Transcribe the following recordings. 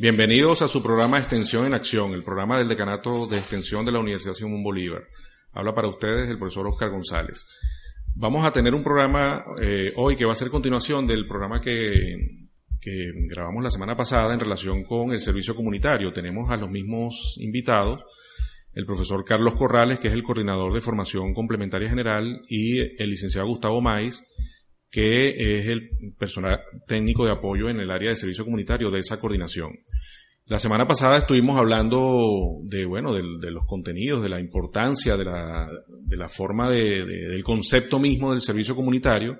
Bienvenidos a su programa Extensión en Acción, el programa del Decanato de Extensión de la Universidad Simón Bolívar. Habla para ustedes el profesor Oscar González. Vamos a tener un programa eh, hoy que va a ser continuación del programa que, que grabamos la semana pasada en relación con el servicio comunitario. Tenemos a los mismos invitados, el profesor Carlos Corrales, que es el coordinador de formación complementaria general, y el licenciado Gustavo Maiz, que es el personal técnico de apoyo en el área de servicio comunitario de esa coordinación. La semana pasada estuvimos hablando de, bueno, de, los contenidos, de la importancia, de la, de la forma de, del concepto mismo del servicio comunitario,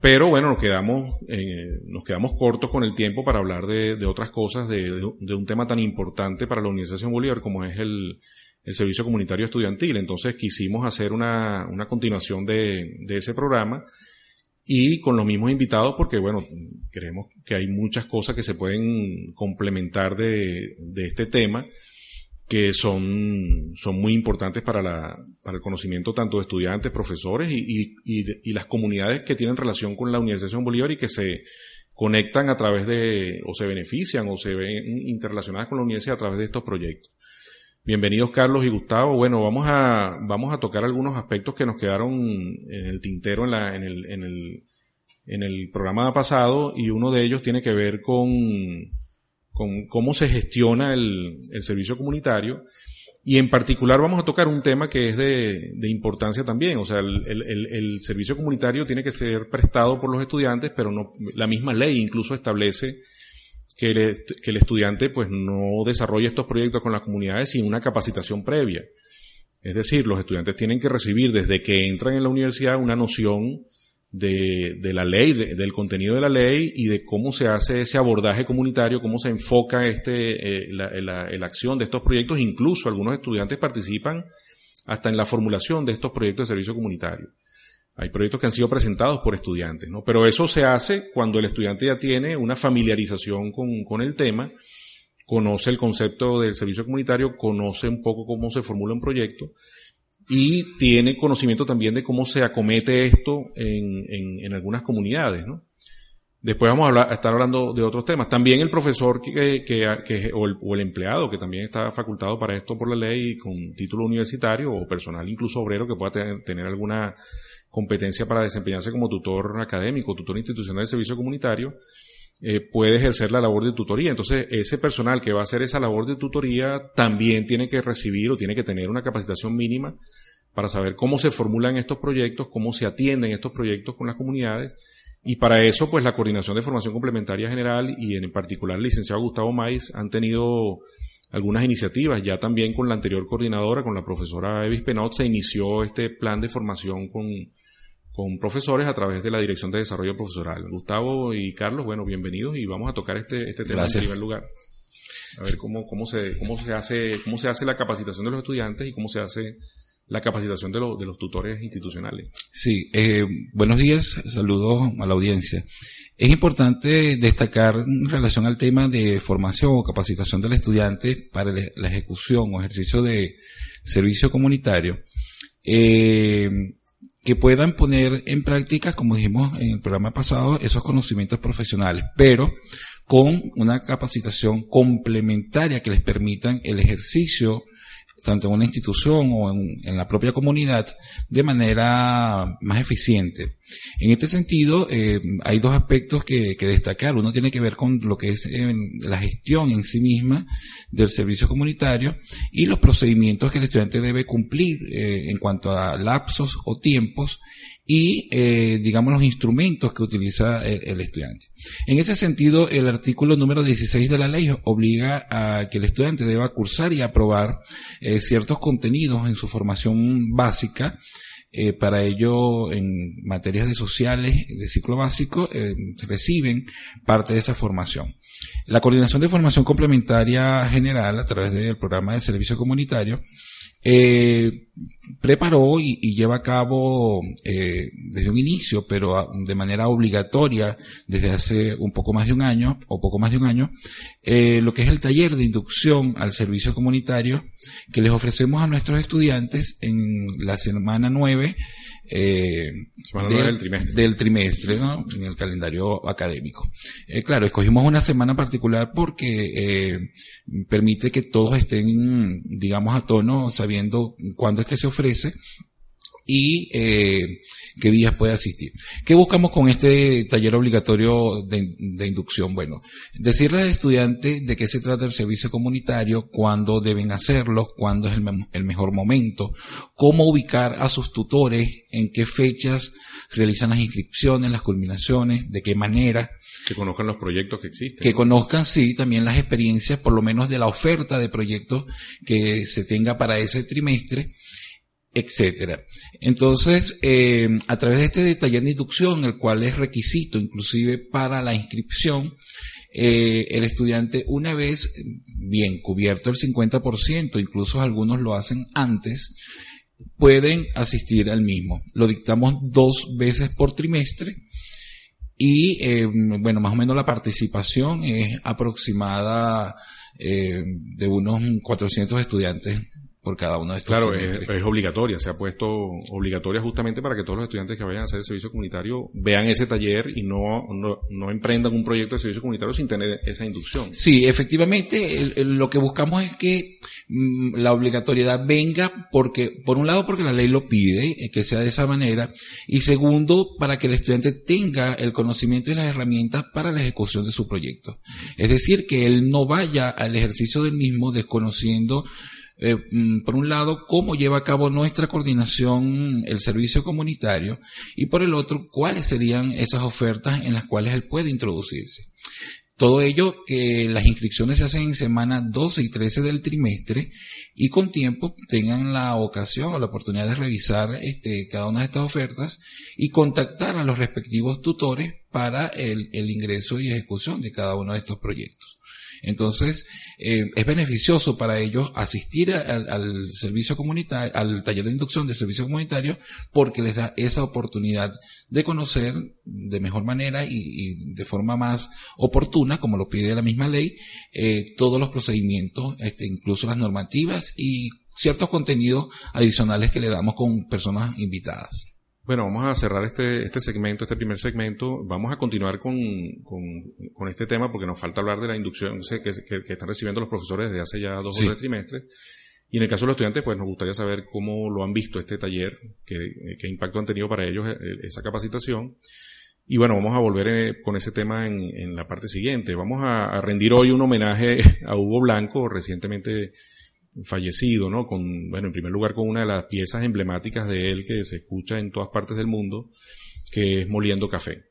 pero bueno, nos quedamos, eh, nos quedamos cortos con el tiempo para hablar de, otras cosas, de, un tema tan importante para la Universidad Bolívar como es el, el servicio comunitario estudiantil. Entonces quisimos hacer una, una continuación de, de ese programa y con los mismos invitados porque, bueno, creemos que hay muchas cosas que se pueden complementar de, de este tema que son, son muy importantes para, la, para el conocimiento tanto de estudiantes, profesores y, y, y, las comunidades que tienen relación con la Universidad Bolívar y que se conectan a través de, o se benefician o se ven interrelacionadas con la universidad a través de estos proyectos. Bienvenidos Carlos y Gustavo. Bueno, vamos a, vamos a tocar algunos aspectos que nos quedaron en el tintero en, la, en, el, en, el, en el programa pasado y uno de ellos tiene que ver con, con cómo se gestiona el, el servicio comunitario y en particular vamos a tocar un tema que es de, de importancia también. O sea, el, el, el, servicio comunitario tiene que ser prestado por los estudiantes, pero no, la misma ley incluso establece que el, estudiante pues no desarrolle estos proyectos con las comunidades sin una capacitación previa. Es decir, los estudiantes tienen que recibir desde que entran en la universidad una noción de, de la ley, del contenido de la ley y de cómo se hace ese abordaje comunitario, cómo se enfoca este, eh, la, la, la, acción de estos proyectos. Incluso algunos estudiantes participan hasta en la formulación de estos proyectos de servicio comunitario. Hay proyectos que han sido presentados por estudiantes, ¿no? Pero eso se hace cuando el estudiante ya tiene una familiarización con, con el tema, conoce el concepto del servicio comunitario, conoce un poco cómo se formula un proyecto y tiene conocimiento también de cómo se acomete esto en, en, en algunas comunidades, ¿no? Después vamos a, hablar, a, estar hablando de otros temas. También el profesor que, que, o, el, empleado que también está facultado para esto por la ley con título universitario o personal incluso obrero que pueda tener, tener alguna competencia para desempeñarse como tutor académico, tutor institucional de servicio comunitario, eh, puede ejercer la labor de tutoría. Entonces, ese personal que va a hacer esa labor de tutoría también tiene que recibir o tiene que tener una capacitación mínima para saber cómo se formulan estos proyectos, cómo se atienden estos proyectos con las comunidades. Y para eso, pues la Coordinación de Formación Complementaria General y en particular el licenciado Gustavo Maiz han tenido algunas iniciativas. Ya también con la anterior coordinadora, con la profesora Evis Penot, se inició este plan de formación con, con profesores a través de la Dirección de Desarrollo Profesoral. Gustavo y Carlos, bueno, bienvenidos y vamos a tocar este, este tema en primer lugar. A ver cómo, cómo, se, cómo, se hace, cómo se hace la capacitación de los estudiantes y cómo se hace la capacitación de, de los tutores institucionales. Sí, eh, buenos días, saludos a la audiencia. Es importante destacar en relación al tema de formación o capacitación del estudiante para la ejecución o ejercicio de servicio comunitario. Eh, que puedan poner en práctica, como dijimos en el programa pasado, esos conocimientos profesionales, pero con una capacitación complementaria que les permitan el ejercicio tanto en una institución o en, la propia comunidad, de manera más eficiente. En este sentido, eh, hay dos aspectos que, destacar. Uno tiene que ver con lo que es eh, la gestión en sí misma del servicio comunitario y los procedimientos que el estudiante debe cumplir eh, en cuanto a lapsos o tiempos y, eh, digamos, los instrumentos que utiliza el, estudiante. En ese sentido, el artículo número 16 de la ley obliga a que el estudiante deba cursar y aprobar eh, ciertos contenidos en su formación básica. Eh, para ello, en materias de sociales de ciclo básico, eh, reciben parte de esa formación. La coordinación de formación complementaria general a través del programa de servicio comunitario eh, preparó y, lleva a cabo eh, desde un inicio, pero de manera obligatoria desde hace un poco más de un año o poco más de un año, eh, lo que es el taller de inducción al servicio comunitario que les ofrecemos a nuestros estudiantes en la semana 9 eh, del, trimestre, del trimestre en el calendario académico. Eh, claro, escogimos una semana particular porque eh, permite que todos estén, digamos, a tono sabiendo cuándo es que se ofrece y eh, qué días puede asistir. ¿Qué buscamos con este taller obligatorio de, inducción? Bueno, decirle al estudiante de qué se trata el servicio comunitario, cuándo deben hacerlo, cuándo es el, el mejor momento, cómo ubicar a sus tutores, en qué fechas realizan las inscripciones, las culminaciones, de qué manera. Que conozcan los proyectos que existen. Que conozcan, sí, también las experiencias, por lo menos de la oferta de proyectos que se tenga para ese trimestre etcétera. Entonces, eh, a través de este taller de inducción, el cual es requisito inclusive para la inscripción, eh, el estudiante una vez bien cubierto el 50%, incluso algunos lo hacen antes, pueden asistir al mismo. Lo dictamos dos veces por trimestre y, eh, bueno, más o menos la participación es aproximada de unos 400 estudiantes por cada uno de estos Claro, es, obligatoria, se ha puesto obligatoria justamente para que todos los estudiantes que vayan a hacer el servicio comunitario vean ese taller y no, no, emprendan un proyecto de servicio comunitario sin tener esa inducción. Sí, efectivamente, lo que buscamos es que mm, la obligatoriedad venga porque, por un lado, porque la ley lo pide, eh, que sea de esa manera, y segundo, para que el estudiante tenga el conocimiento y las herramientas para la ejecución de su proyecto. Es decir, que él no vaya al ejercicio del mismo desconociendo eh, mm, por un lado, cómo lleva a cabo nuestra coordinación el servicio comunitario y por el otro, cuáles serían esas ofertas en las cuales él puede introducirse. Todo ello que las inscripciones se hacen en semana 12 y 13 del trimestre y con tiempo tengan la ocasión o la oportunidad de revisar este, cada una de estas ofertas y contactar a los respectivos tutores para el ingreso y ejecución de cada uno de estos proyectos. Entonces, eh, es beneficioso para ellos asistir al, servicio comunitario, al taller de inducción de servicio comunitario, porque les da esa oportunidad de conocer de mejor manera y, de forma más oportuna, como lo pide la misma ley, eh, todos los procedimientos, este, incluso las normativas y ciertos contenidos adicionales que le damos con personas invitadas. Bueno, vamos a cerrar este, este segmento, este primer segmento. Vamos a continuar con, con, este tema porque nos falta hablar de la inducción que, que, están recibiendo los profesores desde hace ya dos o tres trimestres. Y en el caso de los estudiantes, pues nos gustaría saber cómo lo han visto este taller, qué, qué impacto han tenido para ellos eh, esa capacitación. Y bueno, vamos a volver eh, con ese tema en, en la parte siguiente. Vamos a, a rendir hoy un homenaje a Hugo Blanco, recientemente fallecido, ¿no? Con, bueno, en primer lugar con una de las piezas emblemáticas de él que se escucha en todas partes del mundo, que es Moliendo Café.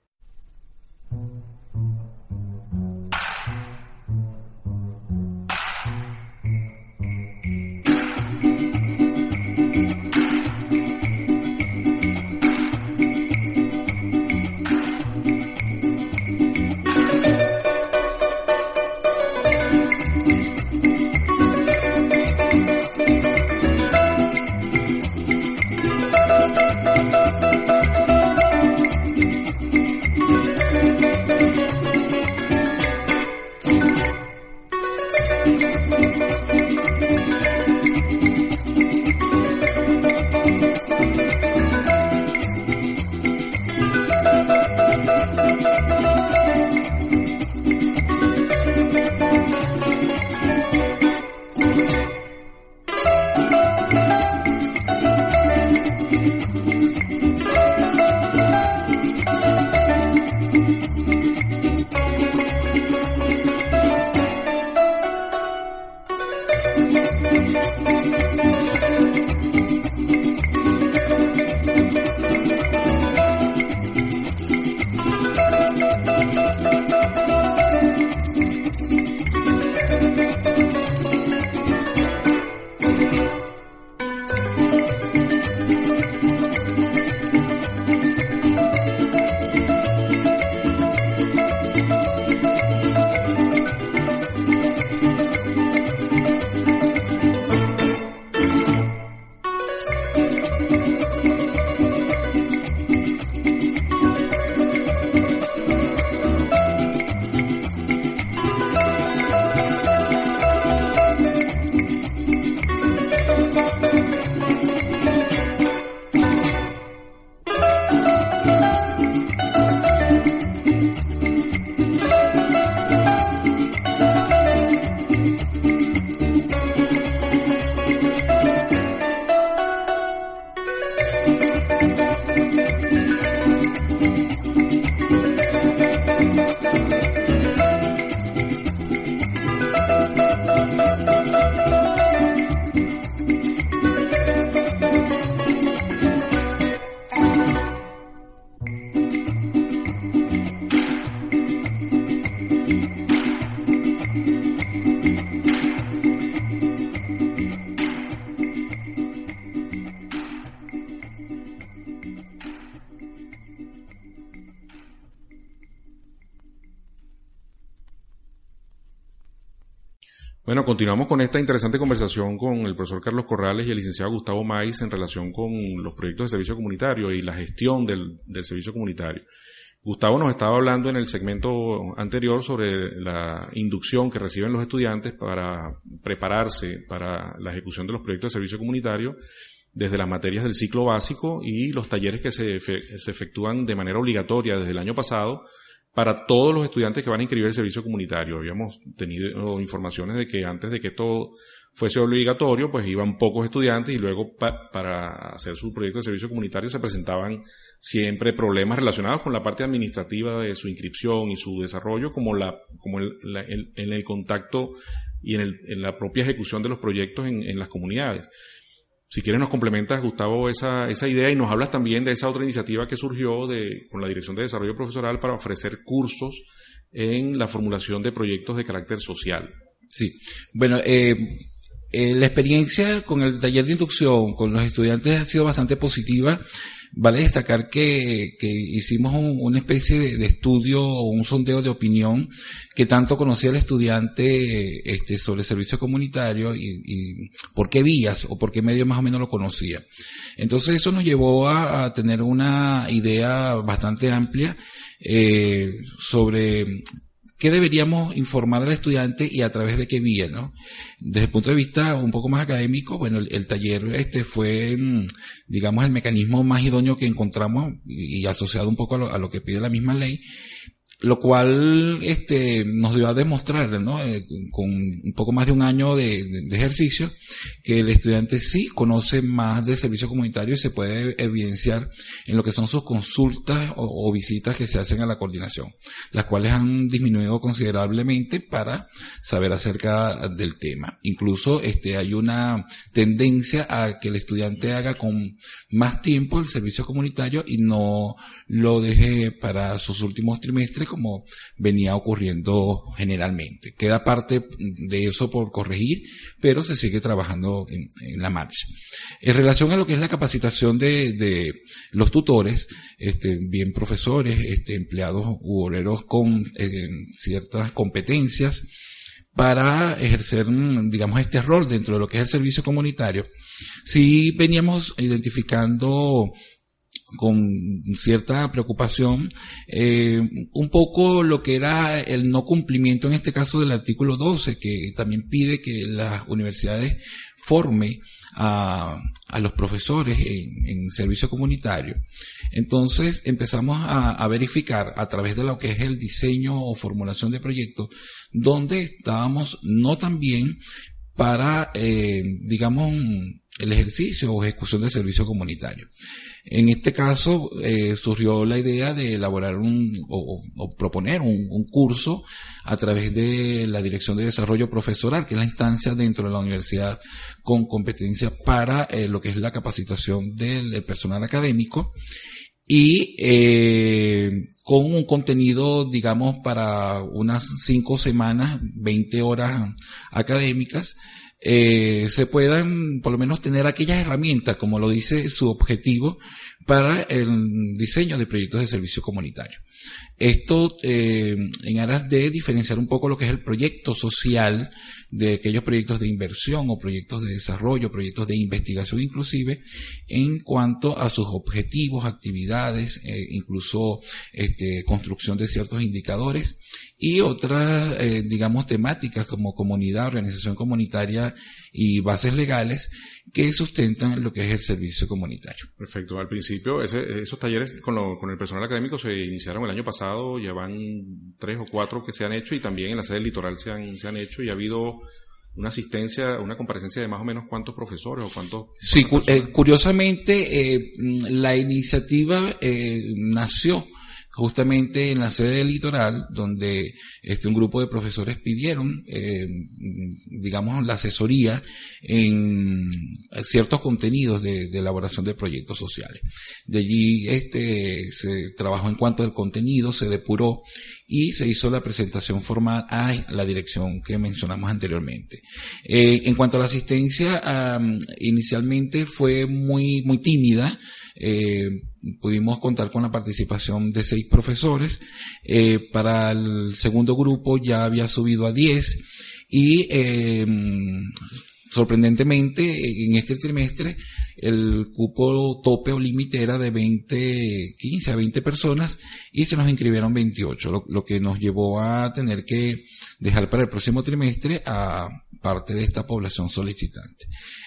Continuamos con esta interesante conversación con el profesor Carlos Corrales y el licenciado Gustavo Maiz en relación con los proyectos de servicio comunitario y la gestión del, servicio comunitario. Gustavo nos estaba hablando en el segmento anterior sobre la inducción que reciben los estudiantes para prepararse para la ejecución de los proyectos de servicio comunitario desde las materias del ciclo básico y los talleres que se efectúan de manera obligatoria desde el año pasado para todos los estudiantes que van a inscribir el servicio comunitario. Habíamos tenido informaciones de que antes de que esto fuese obligatorio, pues iban pocos estudiantes y luego para hacer su proyecto de servicio comunitario se presentaban siempre problemas relacionados con la parte administrativa de su inscripción y su desarrollo, como la, como el, en el contacto y en, el, en, la propia ejecución de los proyectos en, en las comunidades. Si quieres nos complementas, Gustavo, esa, esa idea y nos hablas también de esa otra iniciativa que surgió de, con la Dirección de Desarrollo Profesional para ofrecer cursos en la formulación de proyectos de carácter social. Sí, bueno, eh, eh, la experiencia con el taller de inducción con los estudiantes ha sido bastante positiva. Vale destacar que, que hicimos una especie de, estudio o un sondeo de opinión que tanto conocía el estudiante este, sobre servicio comunitario y, y, por qué vías o por qué medios más o menos lo conocía. Entonces eso nos llevó a, a tener una idea bastante amplia eh, sobre ¿Qué deberíamos informar al estudiante y a través de qué vía, no? Desde el punto de vista un poco más académico, bueno, el, taller este fue, mm, digamos, el mecanismo más idóneo que encontramos y, asociado un poco a lo que pide la misma ley, lo cual este, nos dio a demostrar, ¿no? Eh, con un poco más de un año de, ejercicio, que el estudiante sí conoce más del servicio comunitario y se puede evidenciar en lo que son sus consultas o, o, visitas que se hacen a la coordinación, las cuales han disminuido considerablemente para saber acerca del tema. Incluso este, hay una tendencia a que el estudiante haga con más tiempo el servicio comunitario y no lo deje para sus últimos trimestres como venía ocurriendo generalmente. Queda parte de eso por corregir, pero se sigue trabajando en, la marcha. En relación a lo que es la capacitación de, los tutores, este, bien profesores, este, empleados u obreros con eh, ciertas competencias, para ejercer, digamos, este rol dentro de lo que es el servicio comunitario. Sí veníamos identificando con cierta preocupación eh, un poco lo que era el no cumplimiento en este caso del artículo 12 que también pide que las universidades forme a, los profesores en, servicio comunitario. Entonces empezamos a, verificar a través de lo que es el diseño o formulación de proyectos, donde estábamos no tan bien para, eh, digamos, el ejercicio o ejecución del servicio comunitario. En este caso eh, surgió la idea de elaborar un o, proponer un, un, curso a través de la Dirección de Desarrollo Profesoral, que es la instancia dentro de la universidad con competencia para eh, lo que es la capacitación del personal académico y eh, con un contenido, digamos, para unas cinco semanas, 20 horas académicas, eh, se puedan por lo menos tener aquellas herramientas, como lo dice su objetivo, para el diseño de proyectos de servicio comunitario. Esto eh, en aras de diferenciar un poco lo que es el proyecto social de aquellos proyectos de inversión o proyectos de desarrollo, proyectos de investigación inclusive, en cuanto a sus objetivos, actividades, eh, incluso este, construcción de ciertos indicadores y otras, eh, digamos, temáticas como comunidad, organización comunitaria y bases legales que sustentan lo que es el servicio comunitario. Perfecto. Al principio, ese, esos talleres con, lo, con, el personal académico se iniciaron el año pasado, ya van tres o cuatro que se han hecho y también en la sede litoral se han, se han hecho y ha habido una asistencia, una comparecencia de más o menos cuántos profesores o cuántos. Sí, eh, curiosamente, eh, la iniciativa eh, nació justamente en la sede del litoral, donde este, un grupo de profesores pidieron, eh, digamos, la asesoría en ciertos contenidos de, elaboración de proyectos sociales. De allí este, se trabajó en cuanto al contenido, se depuró y se hizo la presentación formal a la dirección que mencionamos anteriormente. Eh, en cuanto a la asistencia, inicialmente fue muy, muy tímida, eh, pudimos contar con la participación de seis profesores. Eh, para el segundo grupo ya había subido a diez y eh, sorprendentemente en este trimestre el cupo tope o límite era de 20, 15 a 20 personas y se nos inscribieron 28, lo, lo, que nos llevó a tener que dejar para el próximo trimestre a parte de esta población solicitante.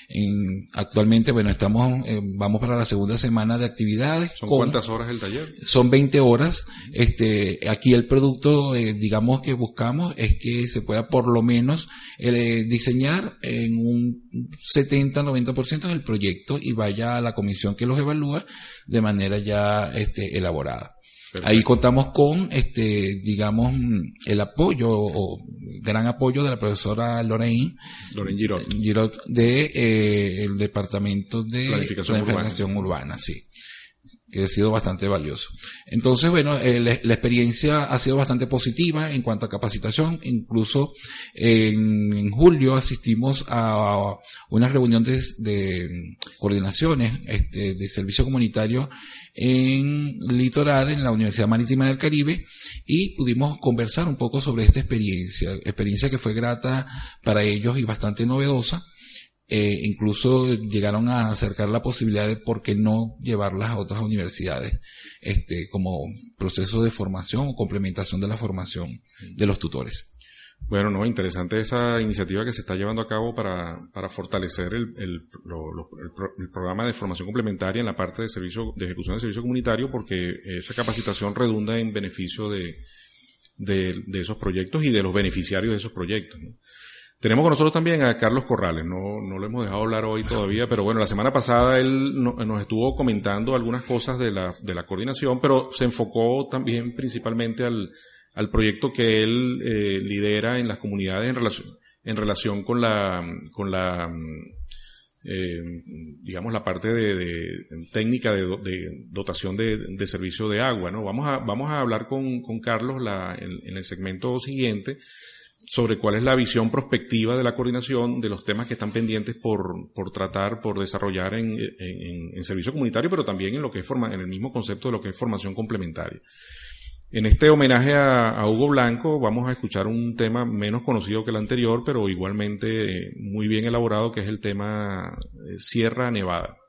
En, actualmente, bueno, estamos, eh, vamos para la segunda semana de actividades. ¿Son cuántas horas el taller? Son 20 horas. Este, aquí el producto, eh, digamos que buscamos es que se pueda por lo menos eh, diseñar en un 70-90% del proyecto y vaya a la comisión que los evalúa de manera ya este, elaborada. Ahí contamos con, este, digamos, el apoyo o gran apoyo de la profesora Lorraine, Lorraine Girot, Girot de eh, el departamento de planificación, urbana. sí que ha sido bastante valioso. Entonces, bueno, eh, la, experiencia ha sido bastante positiva en cuanto a capacitación. Incluso en, julio asistimos a una reunión de, de coordinaciones este, de servicio comunitario en Litoral, en la Universidad Marítima del Caribe, y pudimos conversar un poco sobre esta experiencia, experiencia que fue grata para ellos y bastante novedosa. Eh, incluso llegaron a acercar la posibilidad de por qué no llevarlas a otras universidades, este, como proceso de formación o complementación de la formación de los tutores. Bueno, no, interesante esa iniciativa que se está llevando a cabo para, para fortalecer el, el, programa de formación complementaria en la parte de servicio, de ejecución de servicio comunitario, porque esa capacitación redunda en beneficio de, de, de esos proyectos y de los beneficiarios de esos proyectos. Tenemos con nosotros también a Carlos Corrales, no, no lo hemos dejado hablar hoy todavía, pero bueno, la semana pasada él nos estuvo comentando algunas cosas de la, de la coordinación, pero se enfocó también principalmente al, al proyecto que él eh, lidera en las comunidades en relación, en relación con la, con la, eh, digamos, la parte de, técnica de, dotación de, servicio de agua, ¿no? Vamos a, vamos a hablar con, con Carlos la, en, en, el segmento siguiente sobre cuál es la visión prospectiva de la coordinación de los temas que están pendientes por, por tratar, por desarrollar en, en, en servicio comunitario, pero también en lo que es forma, en el mismo concepto de lo que es formación complementaria. En este homenaje a, Hugo Blanco vamos a escuchar un tema menos conocido que el anterior, pero igualmente muy bien elaborado, que es el tema eh, Sierra Nevada.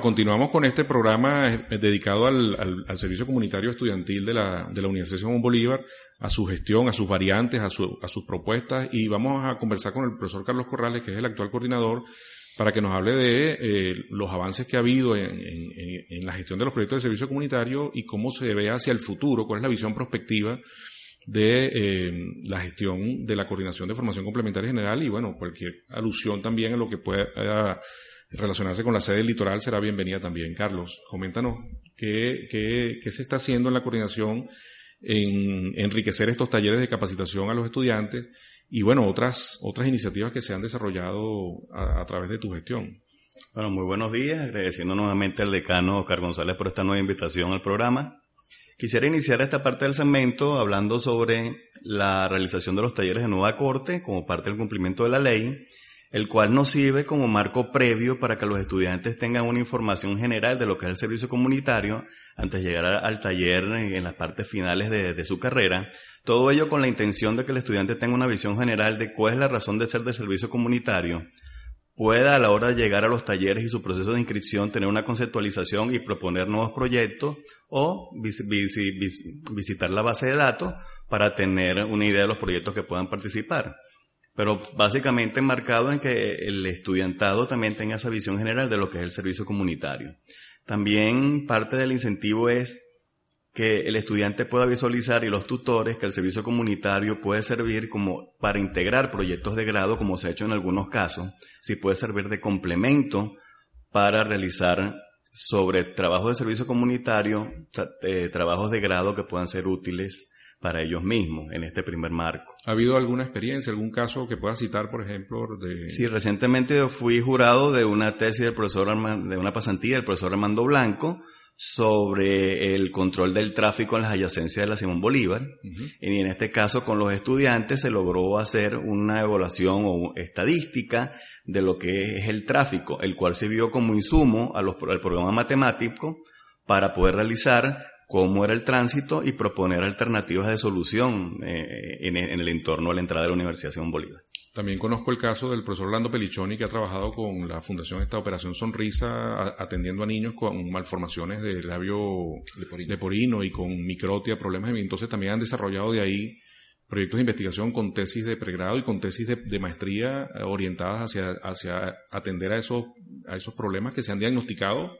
Continuamos con este programa eh, dedicado al, servicio comunitario estudiantil de la, de la Universidad Simón Bolívar, a su gestión, a sus variantes, a, sus propuestas. Y vamos a conversar con el profesor Carlos Corrales, que es el actual coordinador, para que nos hable de eh, los avances que ha habido en, la gestión de los proyectos de servicio comunitario y cómo se ve hacia el futuro, cuál es la visión prospectiva de eh, la gestión de la coordinación de formación complementaria general y bueno, cualquier alusión también a lo que pueda relacionarse con la sede del litoral será bienvenida también. Carlos, coméntanos qué, qué, qué se está haciendo en la coordinación en enriquecer estos talleres de capacitación a los estudiantes y bueno, otras, otras iniciativas que se han desarrollado a, través de tu gestión. Bueno, muy buenos días, agradeciendo nuevamente al decano Oscar González por esta nueva invitación al programa. Quisiera iniciar esta parte del segmento hablando sobre la realización de los talleres de nueva corte como parte del cumplimiento de la ley el cual nos sirve como marco previo para que los estudiantes tengan una información general de lo que es el servicio comunitario antes de llegar al taller en las partes finales de, su carrera. Todo ello con la intención de que el estudiante tenga una visión general de cuál es la razón de ser del servicio comunitario, pueda a la hora de llegar a los talleres y su proceso de inscripción tener una conceptualización y proponer nuevos proyectos o visitar la base de datos para tener una idea de los proyectos que puedan participar pero básicamente marcado en que el estudiantado también tenga esa visión general de lo que es el servicio comunitario. También parte del incentivo es que el estudiante pueda visualizar y los tutores que el servicio comunitario puede servir como para integrar proyectos de grado, como se ha hecho en algunos casos, si puede servir de complemento para realizar sobre trabajos de servicio comunitario, eh, trabajos de grado que puedan ser útiles para ellos mismos en este primer marco. ¿Ha habido alguna experiencia, algún caso que pueda citar, por ejemplo, de... Sí, recientemente fui jurado de una tesis del profesor de una pasantía del profesor Armando Blanco sobre el control del tráfico en las adyacencias de la Simón Bolívar. Y en este caso con los estudiantes se logró hacer una evaluación o estadística de lo que es el tráfico, el cual se vio como insumo al programa matemático para poder realizar cómo era el tránsito y proponer alternativas de solución eh, en, el entorno a la entrada de la Universidad Simón Bolívar. También conozco el caso del profesor Orlando Pelichoni, que ha trabajado con la Fundación esta Operación Sonrisa, atendiendo a niños con malformaciones de labio leporino, y con microtia, problemas de Entonces también han desarrollado de ahí proyectos de investigación con tesis de pregrado y con tesis de, maestría eh, orientadas hacia, hacia atender a esos, a esos problemas que se han diagnosticado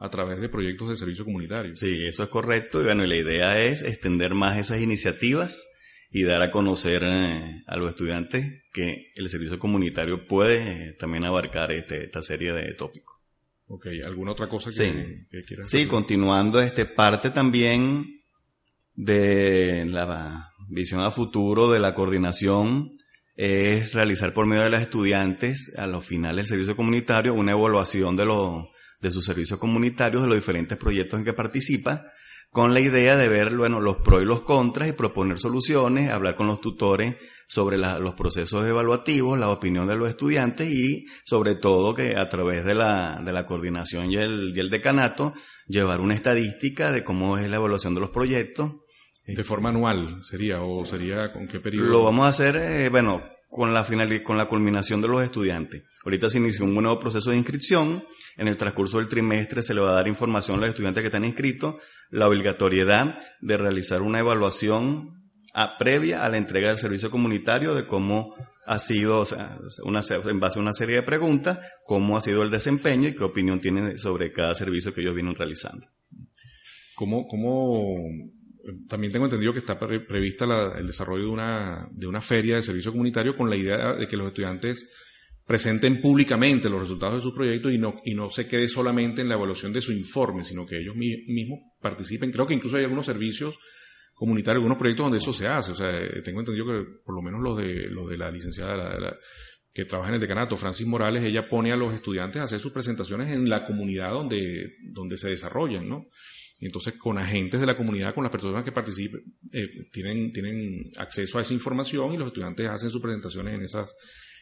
a través de proyectos de servicio comunitario. Sí, eso es correcto. Y bueno, la idea es extender más esas iniciativas y dar a conocer eh, a los estudiantes que el servicio comunitario puede eh, también abarcar este, esta serie de tópicos. Ok, ¿alguna otra cosa que, sí. quieras Sí, continuando, este, parte también de la visión a futuro de la coordinación es realizar por medio de los estudiantes a los finales del servicio comunitario una evaluación de los de sus servicios comunitarios, de los diferentes proyectos en que participa, con la idea de ver, bueno, los pros y los contras y proponer soluciones, hablar con los tutores sobre los procesos evaluativos, la opinión de los estudiantes y sobre todo que a través de la, de la coordinación y el, y el decanato llevar una estadística de cómo es la evaluación de los proyectos. ¿De forma anual sería o sería con qué periodo? Lo vamos a hacer, eh, bueno, con la, final, con la culminación de los estudiantes. Ahorita se inició un nuevo proceso de inscripción. En el transcurso del trimestre se le va a dar información a los estudiantes que están inscritos, la obligatoriedad de realizar una evaluación a, previa a la entrega del servicio comunitario de cómo ha sido, o sea, una, en base a una serie de preguntas, cómo ha sido el desempeño y qué opinión tienen sobre cada servicio que ellos vienen realizando. ¿Cómo, cómo también tengo entendido que está prevista el desarrollo de una, de una feria de servicio comunitario con la idea de que los estudiantes presenten públicamente los resultados de sus proyectos y no, y no se quede solamente en la evaluación de su informe, sino que ellos mismos participen. Creo que incluso hay algunos servicios comunitarios, algunos proyectos donde eso se hace. O sea, eh, tengo entendido que por lo menos los de, los de la licenciada que trabaja en el decanato, Francis Morales, ella pone a los estudiantes a hacer sus presentaciones en la comunidad donde, donde se desarrollan, ¿no? Y entonces con agentes de la comunidad, con las personas que participen, eh, tienen, tienen acceso a esa información y los estudiantes hacen sus presentaciones en esas,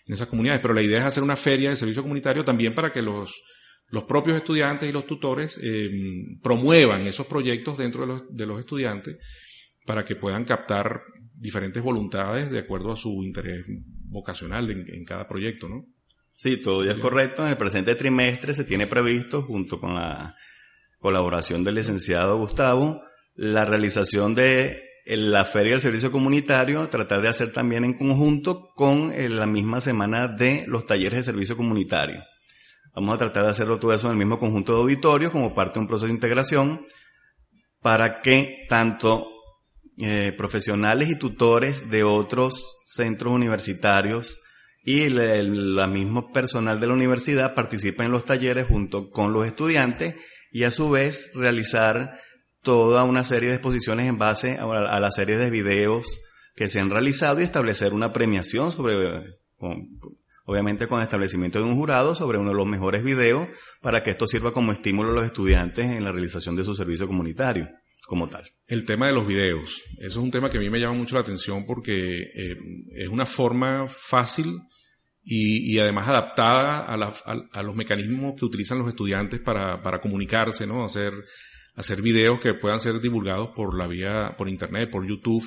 en esas comunidades. Pero la idea es hacer una feria de servicio comunitario también para que los, los propios estudiantes y los tutores eh, promuevan esos proyectos dentro de los, de los estudiantes para que puedan captar diferentes voluntades de acuerdo a su interés vocacional en, en cada proyecto, ¿no? Sí, todo ya es correcto. En el presente trimestre se tiene previsto, junto con la colaboración del licenciado Gustavo, la realización de la Feria del Servicio Comunitario, tratar de hacer también en conjunto con eh, la misma semana de los talleres de servicio comunitario. Vamos a tratar de hacerlo todo eso en el mismo conjunto de auditorios como parte de un proceso de integración para que tanto eh, profesionales y tutores de otros centros universitarios y el, mismo personal de la universidad participen en los talleres junto con los estudiantes y a su vez realizar toda una serie de exposiciones en base a, a la serie de videos que se han realizado y establecer una premiación sobre, obviamente con el establecimiento de un jurado sobre uno de los mejores videos para que esto sirva como estímulo a los estudiantes en la realización de su servicio comunitario como tal. El tema de los videos, eso es un tema que a mí me llama mucho la atención porque eh, es una forma fácil y, además adaptada a, los mecanismos que utilizan los estudiantes para, comunicarse, ¿no? Hacer, hacer videos que puedan ser divulgados por la vía, por internet, por YouTube.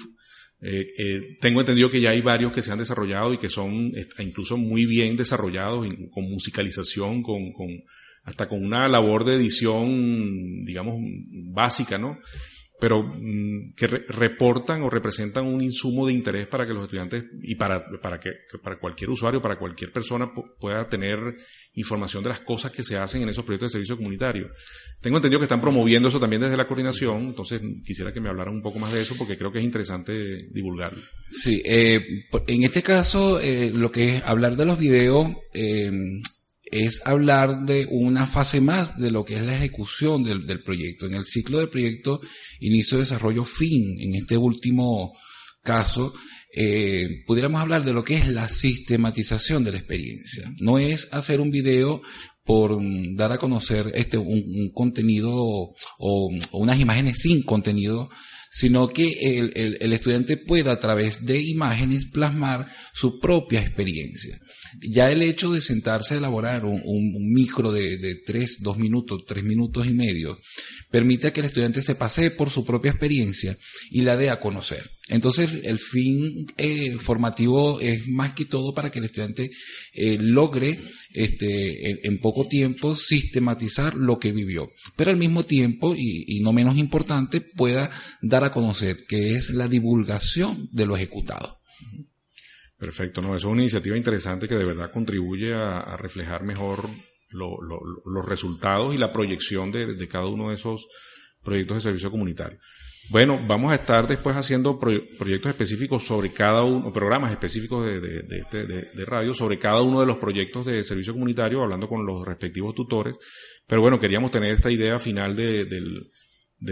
Eh, eh, tengo entendido que ya hay varios que se han desarrollado y que son incluso muy bien desarrollados con musicalización, con, con hasta con una labor de edición, digamos, básica, ¿no? Pero mm, que reportan o representan un insumo de interés para que los estudiantes y para, para que, para cualquier usuario, para cualquier persona pueda tener información de las cosas que se hacen en esos proyectos de servicio comunitario. Tengo entendido que están promoviendo eso también desde la coordinación, entonces quisiera que me hablaran un poco más de eso porque creo que es interesante divulgarlo. Sí, eh, en este caso, eh, lo que es hablar de los videos, eh, es hablar de una fase más de lo que es la ejecución del, proyecto. En el ciclo del proyecto inicio, desarrollo, fin, en este último caso, eh, pudiéramos hablar de lo que es la sistematización de la experiencia. No es hacer un video por dar a conocer este un, contenido o, unas imágenes sin contenido, sino que el, el, estudiante pueda a través de imágenes plasmar su propia experiencia. Ya el hecho de sentarse a elaborar un, micro de, de, tres, dos minutos, tres minutos y medio, permite que el estudiante se pase por su propia experiencia y la dé a conocer. Entonces, el fin eh, formativo es más que todo para que el estudiante eh, logre este, en, poco tiempo sistematizar lo que vivió, pero al mismo tiempo, y, no menos importante, pueda dar a conocer que es la divulgación de lo ejecutado. Perfecto, no, es una iniciativa interesante que de verdad contribuye a, reflejar mejor los resultados y la proyección de cada uno de esos proyectos de servicio comunitario. Bueno, vamos a estar después haciendo proyectos específicos sobre cada uno, programas específicos de, este, de, radio sobre cada uno de los proyectos de servicio comunitario, hablando con los respectivos tutores. Pero bueno, queríamos tener esta idea final de,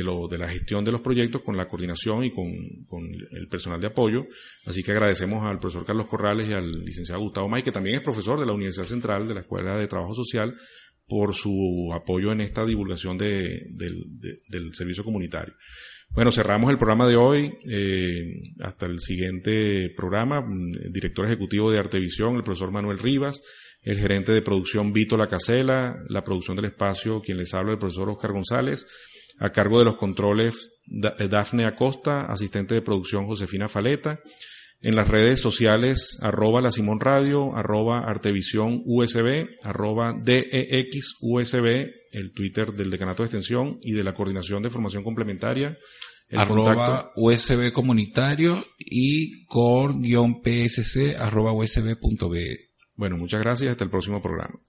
lo, de la gestión de los proyectos con la coordinación y con, con, el personal de apoyo. Así que agradecemos al profesor Carlos Corrales y al licenciado Gustavo May, que también es profesor de la Universidad Central de la Escuela de Trabajo Social, por su apoyo en esta divulgación de, del servicio comunitario. Bueno, cerramos el programa de hoy. Eh, hasta el siguiente programa. Mm, director ejecutivo de Artevisión, el profesor Manuel Rivas. El gerente de producción Vito Lacasela. La producción del espacio, quien les habla, el profesor Oscar González. A cargo de los controles, eh, Dafne Acosta. Asistente de producción, Josefina Faleta. En las redes sociales, arroba la Simón Radio, arroba Artevisión USB, arroba DEX USB, el Twitter del Decanato de Extensión y de la Coordinación de Formación Complementaria. arroba USB comunitario y core-psc arroba usb.be. Bueno, muchas gracias. Hasta el próximo programa.